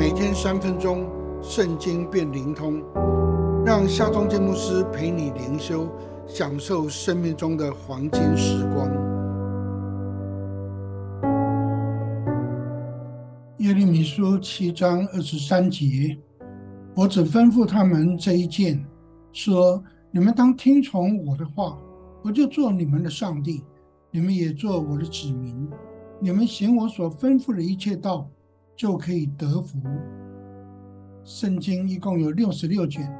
每天三分钟，圣经变灵通，让夏忠建牧师陪你灵修，享受生命中的黄金时光。耶利米书七章二十三节，我只吩咐他们这一件，说：你们当听从我的话，我就做你们的上帝，你们也做我的子民。你们行我所吩咐的一切道，就可以得福。圣经一共有六十六卷，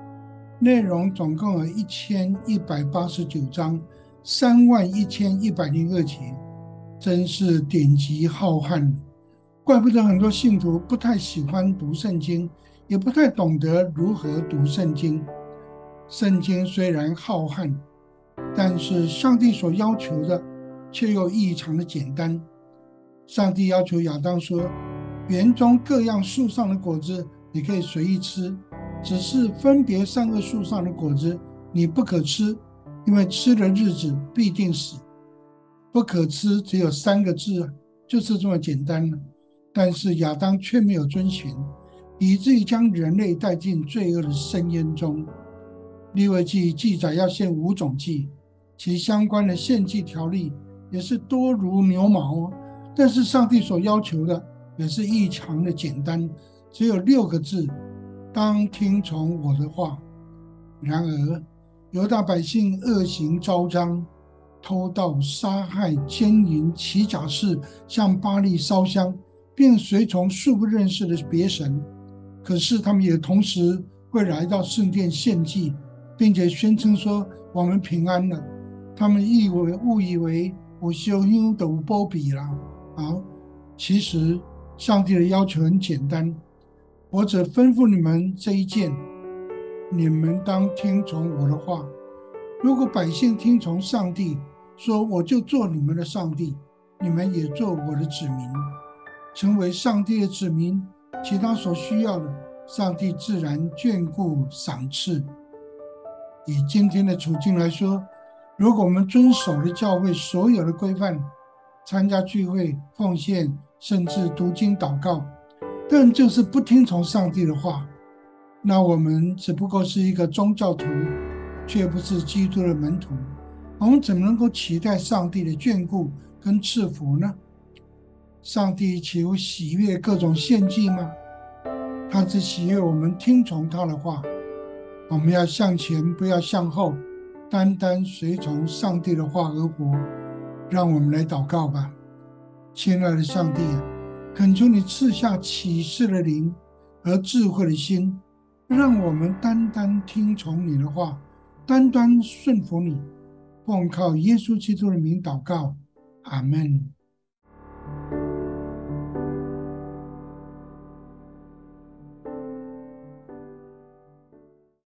内容总共有一千一百八十九章，三万一千一百零二节，真是典籍浩瀚。怪不得很多信徒不太喜欢读圣经，也不太懂得如何读圣经。圣经虽然浩瀚，但是上帝所要求的却又异常的简单。上帝要求亚当说：“园中各样树上的果子你可以随意吃，只是分别三个树上的果子你不可吃，因为吃的日子必定死。不可吃只有三个字，就是这么简单了。但是亚当却没有遵循，以至于将人类带进罪恶的深渊中。利未记记载要献五种祭，其相关的献祭条例也是多如牛毛哦。”但是上帝所要求的也是异常的简单，只有六个字：当听从我的话。然而，犹大百姓恶行昭彰，偷盗、杀害、奸淫、起假誓，向巴黎烧香，并随从素不认识的别神。可是他们也同时会来到圣殿献祭，并且宣称说我们平安了。他们以为误以为我修因的波比了。好，其实上帝的要求很简单，我只吩咐你们这一件，你们当听从我的话。如果百姓听从上帝说，我就做你们的上帝，你们也做我的子民，成为上帝的子民。其他所需要的，上帝自然眷顾赏赐。以今天的处境来说，如果我们遵守了教会所有的规范，参加聚会、奉献，甚至读经祷告，但就是不听从上帝的话，那我们只不过是一个宗教徒，却不是基督的门徒。我们怎么能够期待上帝的眷顾跟赐福呢？上帝岂有喜悦各种献祭吗？他只喜悦我们听从他的话。我们要向前，不要向后，单单随从上帝的话而活。让我们来祷告吧，亲爱的上帝啊，恳求你赐下启示的灵和智慧的心，让我们单单听从你的话，单单顺服你，奉靠耶稣基督的名祷告，阿门。